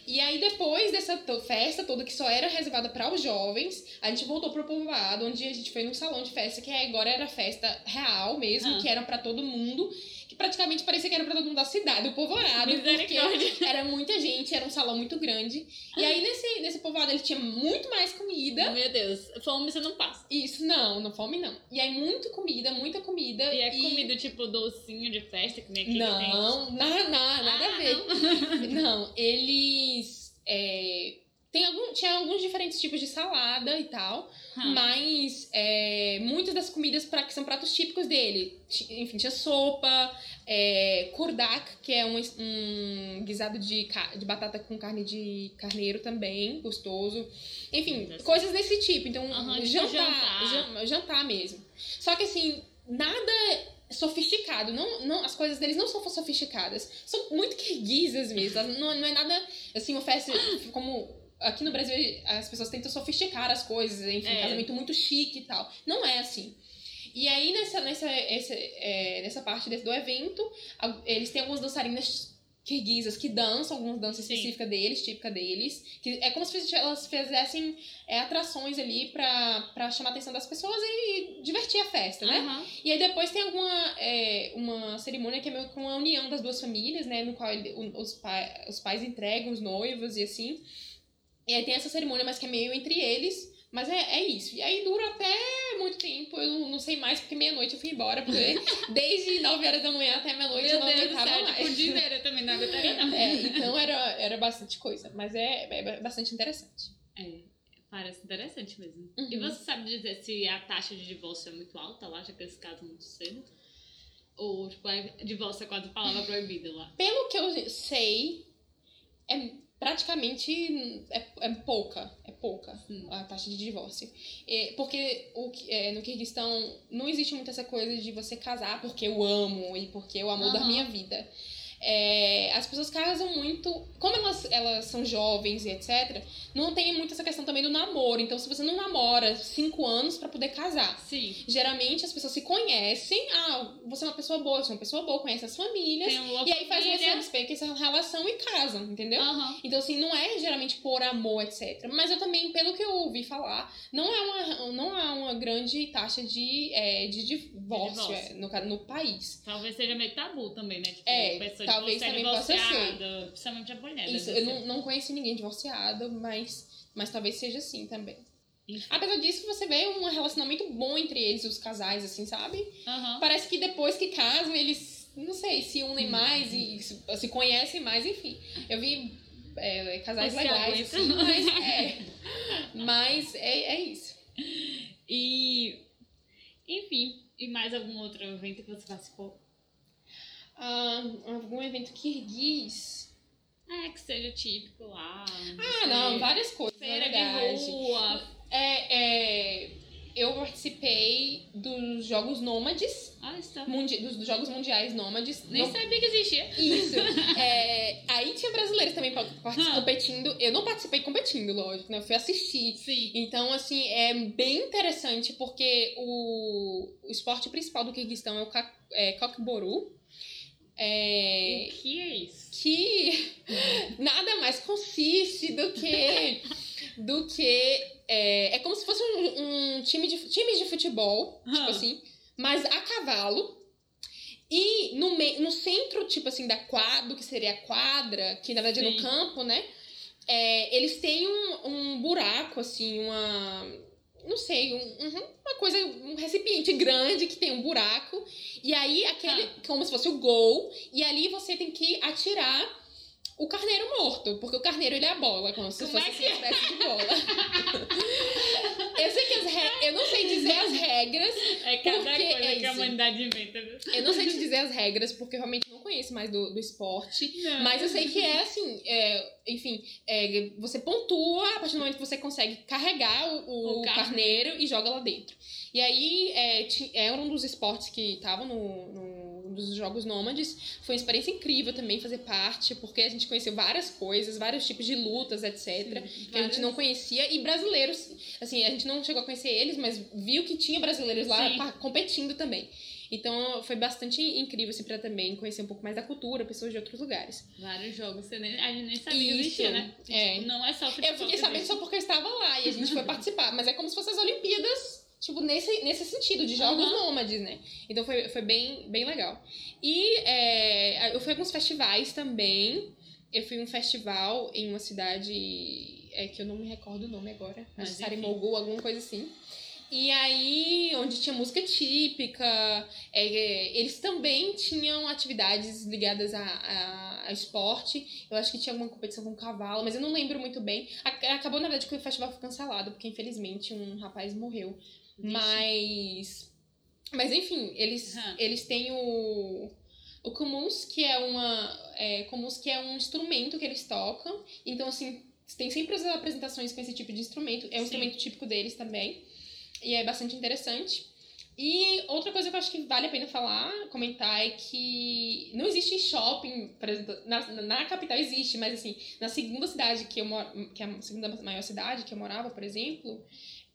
E aí, depois dessa festa toda, que só era reservada para os jovens, a gente voltou pro povoado, onde a gente foi num salão de festa, que agora era festa real mesmo, Ah. que era para todo mundo, praticamente parecia que era pra todo mundo da cidade, do povoado, porque era muita gente, era um salão muito grande. E aí, nesse, nesse povoado, ele tinha muito mais comida. Meu Deus, fome você não passa. Isso, não, não fome não. E aí, muito comida, muita comida. E é comida tipo docinho de festa, que nem aqui que tem. Não, nada, nada, nada Ah, a ver. Não, eles. é, tem algum, tinha alguns diferentes tipos de salada e tal, Hum. mas é, muitas das comidas pra, que são pratos típicos dele. Enfim, tinha sopa, é, kurdak, que é um, um guisado de, de batata com carne de carneiro também, gostoso. Enfim, ser. coisas desse tipo. Então, tipo jantar, jantar. jan- jantar mesmo. Só que assim, nada sofisticado. Não, não, as coisas deles não são sofisticadas. São muito kirguisas mesmo. Não, não é nada assim, festa como. Aqui no Brasil as pessoas tentam sofisticar as coisas, enfim, É. casamento muito chique e tal. Não é assim. E aí, nessa, nessa, esse, é, nessa parte desse, do evento, eles têm algumas dançarinas kirguisas que dançam, algumas danças Sim. específicas deles, típica deles. Que é como se elas fizessem é, atrações ali pra, pra chamar a atenção das pessoas e divertir a festa, né? Aham. E aí depois tem alguma é, uma cerimônia que é meio com a união das duas famílias, né? No qual ele- os, pai, os pais entregam os noivos e assim. E aí tem essa cerimônia, mas que é meio entre eles. Mas é, é isso. E aí dura até muito tempo. Eu não, não sei mais, porque meia-noite eu fui embora. Porque desde 9 horas da manhã até meia-noite eu não Deus aguentava céu, mais. tipo, o dia inteiro eu também não aguentaria, não. É, então era, era bastante coisa. Mas é, é bastante interessante. É, parece interessante mesmo. Uhum. E você sabe dizer se a taxa de divórcio é muito alta lá, já que eles casam muito cedo? Ou, tipo, é, divórcio é quase palavra proibida lá? Pelo que eu sei, é praticamente é, é pouca. É pouca Hum. a taxa de divórcio. É, porque o, é, no Kirguistão não existe muito essa coisa de você casar porque eu amo e porque é o amor da Aham. minha vida. É, as pessoas casam muito. Como elas, elas são jovens e etc., não tem muito essa questão também do namoro. Então, se você não namora cinco anos pra poder casar, Sim. geralmente as pessoas se conhecem. Ah, você é uma pessoa boa, eu sou uma pessoa boa, conhece as famílias. E aí fazem família. esse respeito, essa relação e casam, entendeu? Aham. Então, assim, não é geralmente por amor, etc. Mas eu também, pelo que eu ouvi falar, não é uma, não há uma grande taxa de, é, de divórcio, divórcio. é, no, no país. Talvez seja meio tabu também, né? Tipo, É, pessoa talvez divorciada, também possa divorciada, Principalmente a mulher. Isso, deve eu ser. não, não conheci ninguém divorciado, mas, mas talvez seja assim também. Apesar disso, você vê um relacionamento bom entre eles, os casais, assim, sabe? Aham. Parece que depois que casam, eles, não sei, se unem mais e se, se conhecem mais, enfim. Eu vi é, casais Se legais, assim, mas é. Mas é, é isso. E. Enfim. E mais algum outro evento que você participou? Ah, algum evento kirguiz. É, que seja típico lá. Ah, não, várias coisas, Feira de rua. É, é, eu participei dos Jogos Nômades, Ah, está. mundi- dos, Jogos Mundiais Nômades. Nem Não- sabia que existia. Isso. É, aí tinha brasileiros também Ah. competindo. Eu não participei competindo, lógico, né? Eu fui assistir. Sim. Então, assim, é bem interessante porque o, o esporte principal do Kirguistão é o ca- é, Kokboru. É, O que é isso? que nada mais consiste do que do que é, é como se fosse um, um time de time de futebol tipo assim mas a cavalo e no, me, no centro tipo assim da quadra do que seria a quadra que na verdade é Sim. no campo né é, eles têm um, um buraco assim uma não sei, um- uhum, uma coisa, um recipiente grande que tem um buraco. E aí, aquele, como se fosse o gol. E ali você tem que atirar o carneiro morto. Porque o carneiro, ele é a bola, como se Como fosse é que uma espécie de bola. eu sei que as re... Eu não sei dizer as regras. É cada coisa é que a humanidade inventa. viu? Eu não sei te dizer as regras, porque eu realmente não conheço mais do, do esporte. Não. Mas eu sei que é assim, é, enfim, é, você pontua a partir do momento que você consegue carregar o, o O carro. carneiro e joga lá dentro. E aí é, era um dos esportes que estavam no, no, nos Jogos Nômades. Foi uma experiência incrível também fazer parte, porque a gente conheceu várias coisas, vários tipos de lutas, etc. que a gente não conhecia. E brasileiros, assim, a gente não chegou a conhecer eles, mas viu que tinha brasileiros lá Sim. competindo também. Então foi bastante incrível, assim, pra também conhecer um pouco mais da cultura, pessoas de outros lugares. Vários jogos, você nem, a gente nem sabia que existia, né? é. Tipo, Não é só futebol. Eu fiquei que sabendo só porque eu estava lá e a gente foi participar, mas é como se fossem as Olimpíadas, tipo, nesse, nesse sentido, de jogos Aham. nômades, né? Então foi, foi bem, bem legal. E é, eu fui a alguns festivais também. Eu fui a um festival em uma cidade é, que eu não me recordo o nome agora, Mas. Sarimogu, alguma coisa assim. E aí, onde tinha música típica, é, eles também tinham atividades ligadas a, a a, esporte. Eu acho que tinha alguma competição com cavalo, mas eu não lembro muito bem. Acabou, na verdade, que o festival foi cancelado, porque infelizmente um rapaz morreu. Mas. Mas enfim, eles, Aham. eles têm o. O kumus, que é uma. É, kumus, que é um instrumento que eles tocam. Então, assim, tem sempre as apresentações com esse tipo de instrumento. É um Sim. instrumento típico deles também. E é bastante interessante. E outra coisa que eu acho que vale a pena falar, comentar, é que não existe shopping, por exemplo, na, na capital existe, mas assim, na segunda cidade que eu moro, que é a segunda maior cidade que eu morava, por exemplo,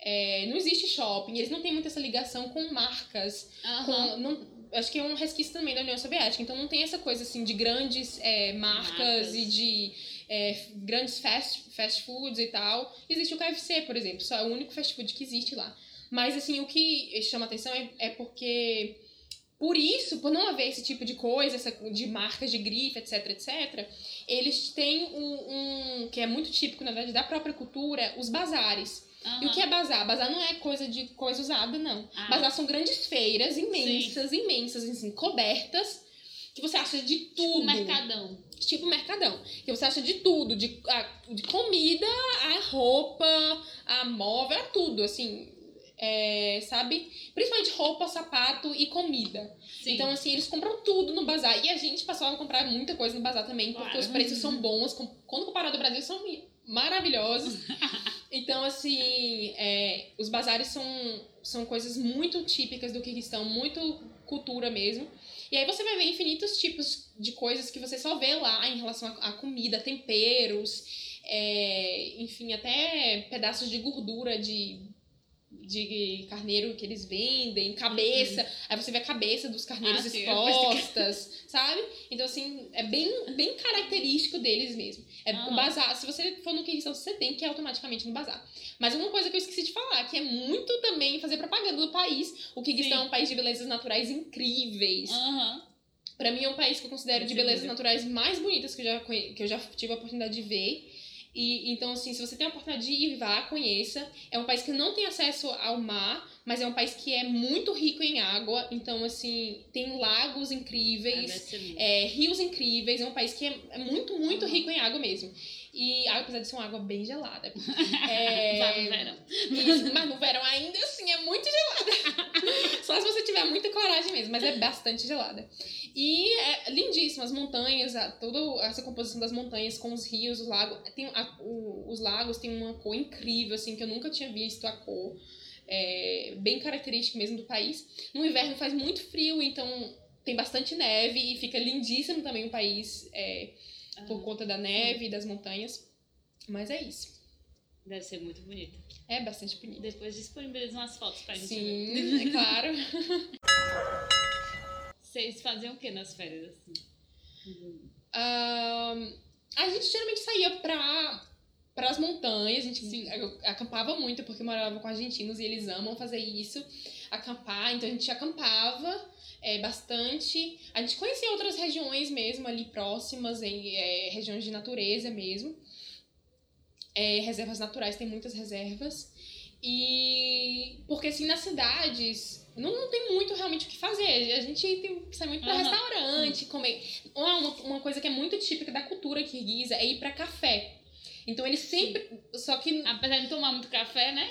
é, não existe shopping, eles não têm muita essa ligação com marcas, Aham. com, não, acho que é um resquício também da União Soviética, então não tem essa coisa assim de grandes é, marcas, Marcas. e de é, grandes fast, fast foods e tal. Existe o KFC, por exemplo, só é o único fast food que existe lá. Mas assim, o que chama atenção é, é porque por isso, por não haver esse tipo de coisa, essa, de marcas de grife, etc, etc, eles têm um, um que é muito típico, na verdade, da própria cultura, os bazares. E o que é bazar? Bazar não é coisa de coisa usada, não. Ah. Bazar são grandes feiras imensas, imensas, assim, cobertas, que você acha de tudo. Tipo mercadão. Tipo mercadão. Que você acha de tudo, de, a- de comida, a roupa, a móvel, a tudo, assim. é, sabe? Principalmente roupa, sapato e comida. Sim. Então, assim, eles compram tudo no bazar. E a gente passou a comprar muita coisa no bazar também, porque Claro. os preços são bons. Quando comparado ao Brasil, são maravilhosos. Então, assim, é, os bazares são, são coisas muito típicas do Kirguistão, muito cultura mesmo. E aí você vai ver infinitos tipos de coisas que você só vê lá em relação à comida, temperos, é, enfim, até pedaços de gordura de, de carneiro que eles vendem, cabeça. Aí você vê a cabeça dos carneiros Ah, sim, pensei que- expostas, sabe? Então, assim, é bem, bem característico deles mesmo. É Aham. o bazar. Se você for no Kirguistão, você tem que ir automaticamente no bazar. Mas uma coisa que eu esqueci de falar, que é muito também fazer propaganda do país. O Kirguistão é um país de belezas naturais incríveis. Aham. Pra mim é um país que eu considero de belezas naturais mais bonitas que eu já, que eu já tive a oportunidade de ver. E, então, assim, se você tem a oportunidade de ir, vá, conheça. É um país que não tem acesso ao mar, mas é um país que é muito rico em água. Então, assim, tem lagos Ah, incríveis, lindo. é, rios incríveis. É um país que é muito, muito rico em água mesmo. E apesar de ser uma água bem gelada. É, Vá no verão. isso, mas no verão ainda assim é muito gelada. Só se você tiver muita coragem mesmo, mas é bastante gelada. E é lindíssimo, as montanhas, a- toda essa composição das montanhas com os rios, os lagos. Tem a- o- os lagos têm uma cor incrível, assim, que eu nunca tinha visto a cor. É, bem característica mesmo do país. No inverno faz muito frio, então tem bastante neve e fica lindíssimo também o país é, por Ah, conta da neve e das montanhas. Mas é isso. Deve ser muito bonito. É bastante bonito. Depois disponibiliza umas fotos pra gente ver. Sim, é claro. Vocês faziam o que nas férias, assim? Ahn, a gente geralmente saía pra, pras montanhas, a gente ac- acampava muito, porque morava com argentinos e eles amam fazer isso, acampar, então a gente acampava é, bastante. A gente conhecia outras regiões mesmo ali próximas, em é, regiões de natureza mesmo. É, reservas naturais, tem muitas reservas. E porque assim, nas cidades não, não tem muito realmente o que fazer. A gente tem que sair muito pra Aham. restaurante, comer. Uma, uma, coisa que é muito típica da cultura kirguisa é ir pra café. Então eles sempre. Só que. Apesar de tomar muito café, né?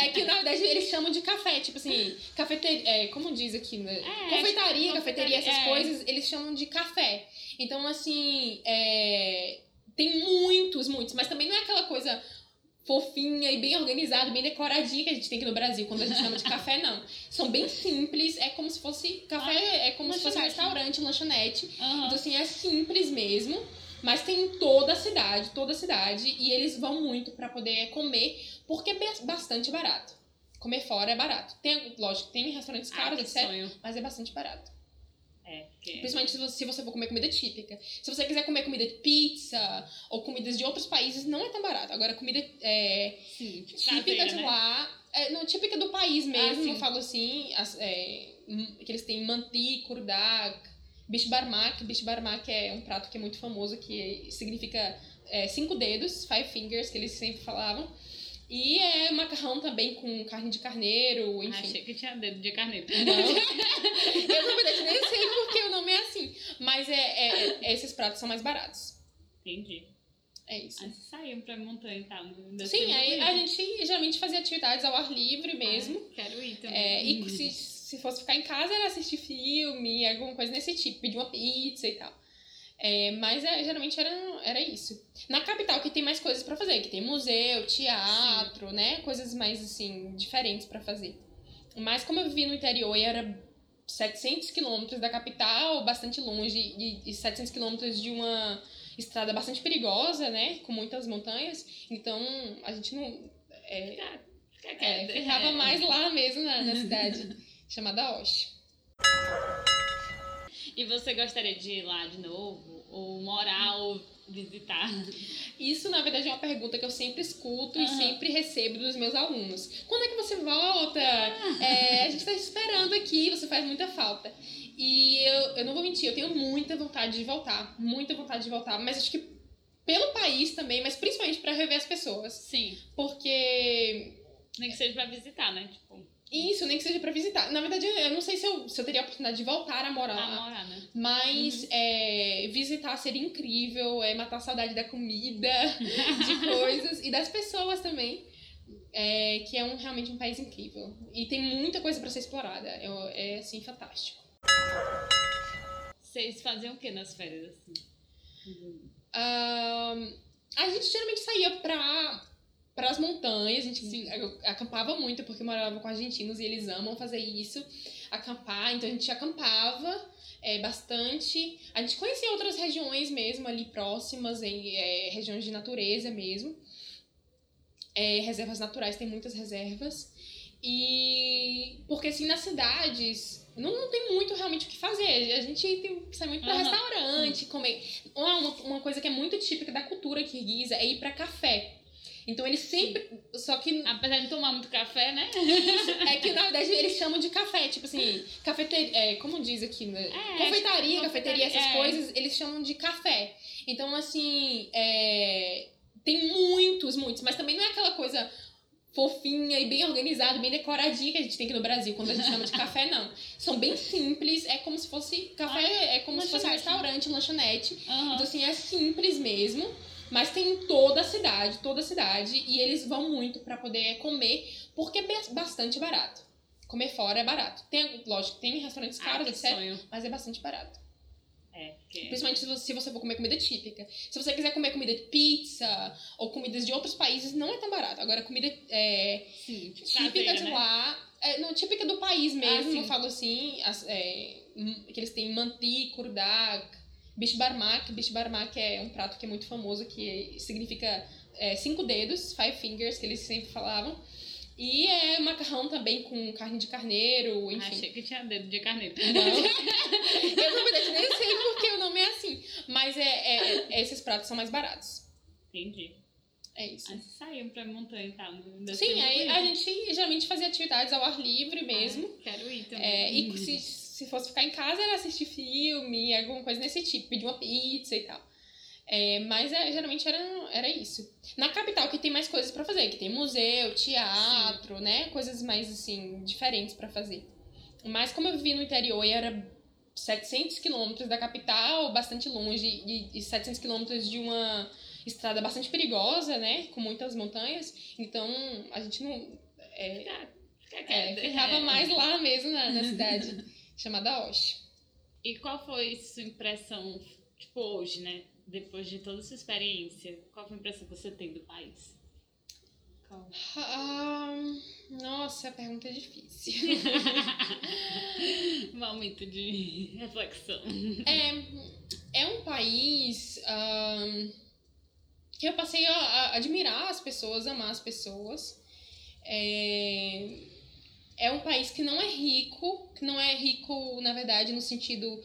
É que na verdade eles chamam de café. Tipo assim, cafeteria. É, como diz aqui, né? É, Confeitaria, confeitaria, cafeteria, essas é. coisas, eles chamam de café. Então, assim. é, Tem muitos, muitos. Mas também não é aquela coisa fofinha e bem organizada, bem decoradinha que a gente tem aqui no Brasil quando a gente chama de café, não. São bem simples, é como se fosse café, é como se fosse um restaurante, lanchonete. Aham. Então, assim, é simples mesmo, mas tem em toda a cidade, toda a cidade, e eles vão muito pra poder comer, porque é bas- bastante barato. Comer fora é barato. Tem, lógico, tem restaurantes Ah, caros, que etc, sonho. mas é bastante barato. É. Principalmente se você, se você for comer comida típica. Se você quiser comer comida de pizza ou comidas de outros países, não é tão barato. Agora, comida é, Sim, típica caseira, de né? lá, é, não, típica do país mesmo, Ah, eu falo assim, as- é, hum, que eles têm manti, kurdak, bicho barmak. Bicho barmak é um prato que é muito famoso, que significa é, cinco dedos, five fingers, que eles sempre falavam. E é macarrão também com carne de carneiro, enfim. Achei que tinha dedo de carneiro. Não. eu, na verdade, nem sei porque o nome é assim. Mas é, é- é- esses pratos são mais baratos. Entendi. É isso. Aí saíam pra montanha e tal. ainda Sim, aí a gente geralmente fazia atividades ao ar livre mesmo. Ah, quero ir também. É, e se, se fosse ficar em casa, era assistir filme, alguma coisa desse tipo, pedir uma pizza e tal. É, mas é, geralmente era, era isso. Na capital, que tem mais coisas pra fazer, que tem museu, teatro, né? Coisas mais, assim, diferentes pra fazer. Mas como eu vivi no interior e era 700 quilômetros da capital, bastante longe, e, e 700 quilômetros de uma estrada bastante perigosa, né? Com muitas montanhas. Então, a gente não... é, é, quieto. ficava É. mais lá mesmo, na, na cidade chamada Osh. E você gostaria de ir lá de novo? Ou morar ou visitar? Isso, na verdade, é uma pergunta que eu sempre escuto e Aham. sempre recebo dos meus alunos. Quando é que você volta? É, a gente tá te esperando aqui, você faz muita falta. E eu, eu não vou mentir, eu tenho muita vontade de voltar. Muita vontade de voltar, mas acho que pelo país também, mas principalmente pra rever as pessoas. Sim. Porque Nem que seja pra visitar, né? Tipo, isso, nem que seja pra visitar. Na verdade, eu não sei se eu, se eu teria a oportunidade de voltar a morar pra lá. morar, né? Mas é, visitar seria incrível, é matar a saudade da comida, de coisas e das pessoas também. É, que é um, realmente um país incrível. E tem muita coisa pra ser explorada. É, é assim, fantástico. Vocês faziam o que nas férias, assim? Ahn, a gente geralmente saía pra, pras montanhas, a gente Sim. acampava muito, porque morava com argentinos e eles amam fazer isso, acampar, então a gente acampava é, bastante. A gente conhecia outras regiões mesmo ali próximas, em é, regiões de natureza mesmo. É, reservas naturais, tem muitas reservas. E porque assim, nas cidades não, não tem muito realmente o que fazer. A gente tem que sair muito pra Aham. restaurante, comer. Uma, uma, coisa que é muito típica da cultura kirguisa é ir pra café. Então eles sempre. Só que Apesar de tomar muito café, né? é que na verdade eles chamam de café, tipo assim, cafeteria. É, como diz aqui, né? É, Confeitaria, tipo, cafeteria, essas é. coisas, eles chamam de café. Então, assim, é, tem muitos, muitos, mas também não é aquela coisa fofinha e bem organizada, bem decoradinha que a gente tem aqui no Brasil, quando a gente chama de café, não. São bem simples, é como se fosse café, é como se fosse um lanchonete. restaurante, um lanchonete. Aham. Então, assim, é simples mesmo, mas tem em toda a cidade, toda a cidade, e eles vão muito pra poder comer, porque é bas- bastante barato. Comer fora é barato. Tem, lógico, tem restaurantes Ah, caros, que etc, sonho. mas é bastante barato. É, porque... Principalmente se você, se você for comer comida típica. Se você quiser comer comida de pizza ou comidas de outros países, não é tão barato. Agora, comida é, Sim, típica caseira, de né? lá, é, não, típica do país mesmo, sim. eu falo assim, as- é, hum, que eles têm manti, kurdak, bicho barmak. É um prato que é muito famoso, que significa é, cinco dedos, five fingers, que eles sempre falavam. E é macarrão também com carne de carneiro, enfim. Achei que tinha dedo de carneiro. Não. eu, na verdade, nem sei porque o nome é assim. Mas é, é- é- esses pratos são mais baratos. Entendi. É isso. Aí vocês saíam pra montanha e tal. ainda Sim, aí a gente geralmente fazia atividades ao ar livre mesmo. Ah, quero ir também. É, e se, se fosse ficar em casa, era assistir filme, alguma coisa desse tipo, pedir uma pizza e tal. É, mas é, geralmente era, era isso. Na capital, que tem mais coisas pra fazer, que tem museu, teatro, né? Coisas mais, assim, diferentes pra fazer. Mas como eu vivi no interior e era 700 quilômetros da capital, bastante longe, e, e 700 quilômetros de uma estrada bastante perigosa, né? Com muitas montanhas. Então, a gente não... é, é, ficava É. mais lá mesmo, na, na cidade chamada Osh. E qual foi sua impressão, tipo, hoje, né? Depois de toda essa experiência, qual foi a impressão que você tem do país? Qual? Ah, nossa, a pergunta é difícil. Momento de reflexão. é, é um país ahn, que eu passei a, a admirar as pessoas, amar as pessoas. É, é um país que não é rico, que não é rico, na verdade, no sentido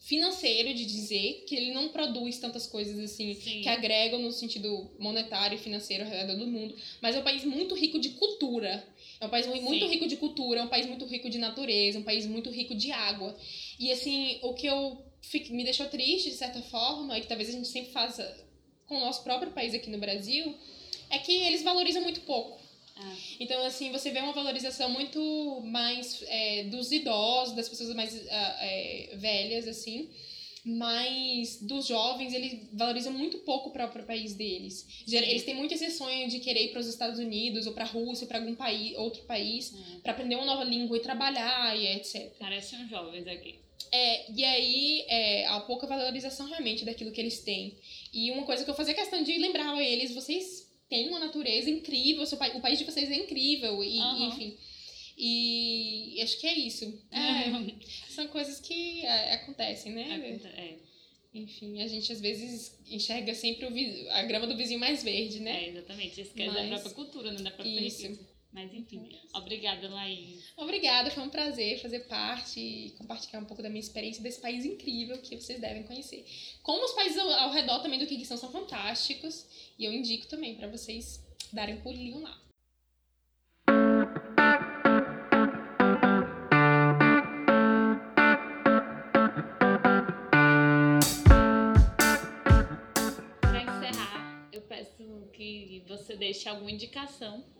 financeiro de dizer que ele não produz tantas coisas assim Sim. que agregam no sentido monetário e financeiro ao redor do mundo, mas é um país muito rico de cultura. É um país mu- muito Sim. rico de cultura, é um país muito rico de natureza, um país muito rico de água. E assim, o que eu me deixou triste de certa forma, e que talvez a gente sempre faça com o nosso próprio país aqui no Brasil, é que eles valorizam muito pouco. Ah. Então, assim, você vê uma valorização muito mais é, dos idosos, das pessoas mais ah, é, velhas, assim. Mas dos jovens, eles valorizam muito pouco o próprio país deles. Eles têm muito esse sonho de querer ir para os Estados Unidos ou para a Rússia, para algum país, outro país, Hum. para aprender uma nova língua e trabalhar e etc. Parecem jovens aqui. É, e aí, é, há pouca valorização realmente daquilo que eles têm. E uma coisa que eu fazia questão de lembrar a eles, vocês têm uma natureza incrível, seu pa- o país de vocês é incrível, e, Aham. enfim. E acho que é isso. É, são coisas que é, acontecem, né? É, Enfim, a gente às vezes enxerga sempre o a grama do vizinho mais verde, né? é, exatamente. Isso que é da Mas- própria cultura, né? Da própria Isso. riqueza. Mas enfim, obrigada, Laís. Obrigada, foi um prazer fazer parte e compartilhar um pouco da minha experiência desse país incrível que vocês devem conhecer. Como os países ao, ao redor também do Kirguistão são fantásticos, e eu indico também para vocês darem um pulinho lá. Para encerrar, eu peço que você deixe alguma indicação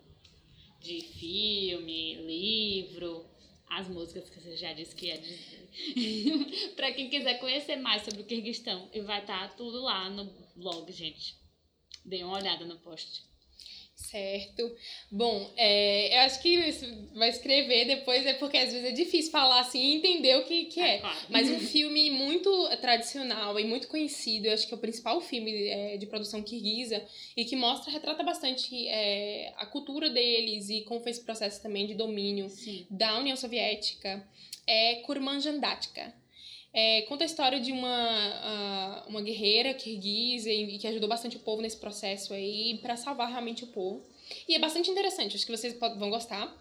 de filme, livro, as músicas que você já disse que ia dizer. para quem quiser conhecer mais sobre o Kirguistão, e vai estar tudo lá no blog, gente. Dê uma olhada no post. Certo. Bom, é, eu acho que vai escrever depois, é porque às vezes é difícil falar assim e entender o que, que é. claro. Mas um filme muito tradicional e muito conhecido, eu acho que é o principal filme é, de produção kirguisa e que mostra, retrata bastante é, a cultura deles e como foi esse processo também de domínio Sim. da União Soviética, é Kurmanjandatka. É, conta a história de uma, uma guerreira kirguisa e, e que ajudou bastante o povo nesse processo aí para salvar realmente o povo. E é bastante interessante, acho que vocês vão gostar.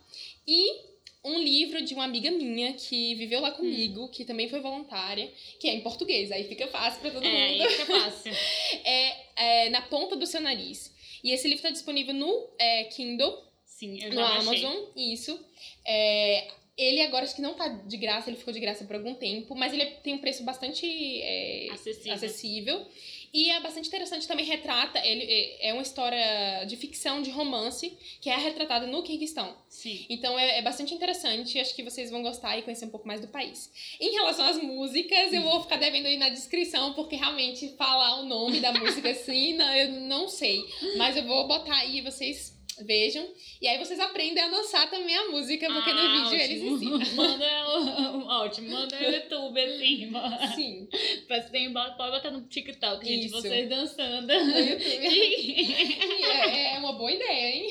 E um livro de uma amiga minha que viveu lá comigo, que também foi voluntária, que é em português, aí fica fácil para todo É, mundo. aí fica fácil. É, é Na Ponta do Seu Nariz. E esse livro está disponível no é, Kindle, Sim, eu no já baixei. Amazon, isso. É, ele agora acho que não tá de graça, ele ficou de graça por algum tempo, mas ele tem um preço bastante é, Acessível. acessível. E é bastante interessante também, retrata, ele é é uma história de ficção, de romance, que é retratada no Kirguistão. Sim. Então é, é bastante interessante, acho que vocês vão gostar e conhecer um pouco mais do país. Em relação às músicas, eu vou ficar devendo aí na descrição, porque realmente falar o nome da música assim, não, eu não sei. Mas eu vou botar aí, vocês vejam. E aí vocês aprendem a dançar também a música, porque no Ah, vídeo eles ótimo. ensinam. Manda o- ótimo, manda no YouTube assim, mano. Sim, tem, pode botar no TikTok, gente, Isso. vocês dançando. no YouTube. É, é uma boa ideia, hein?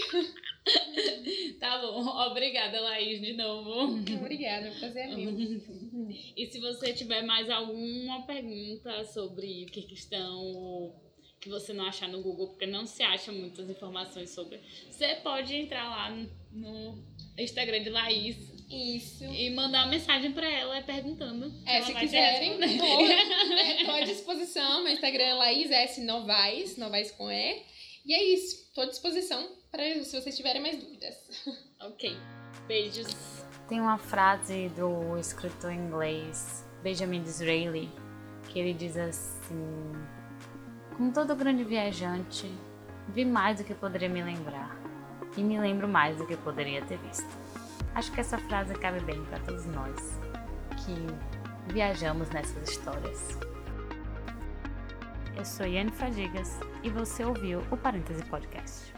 tá bom, obrigada, Laís, de novo. Obrigada, prazer é meu. E se você tiver mais alguma pergunta sobre o Kirguistão que você não achar no Google, porque não se acha muitas informações sobre, você pode entrar lá no- Instagram de Laís Isso. e mandar uma mensagem pra ela perguntando. É, se quiserem, é, tô à disposição. Meu Instagram é Laís S. Novaes, Novaes com E. E é isso, tô à disposição para se vocês tiverem mais dúvidas. ok, beijos. Tem uma frase do escritor inglês Benjamin Disraeli que ele diz assim: Como todo grande viajante, vi mais do que poderia me lembrar e me lembro mais do que poderia ter visto. Acho que essa frase cabe bem para todos nós que viajamos nessas histórias. Eu sou Yane Fadigas e você ouviu o Parêntese Podcast.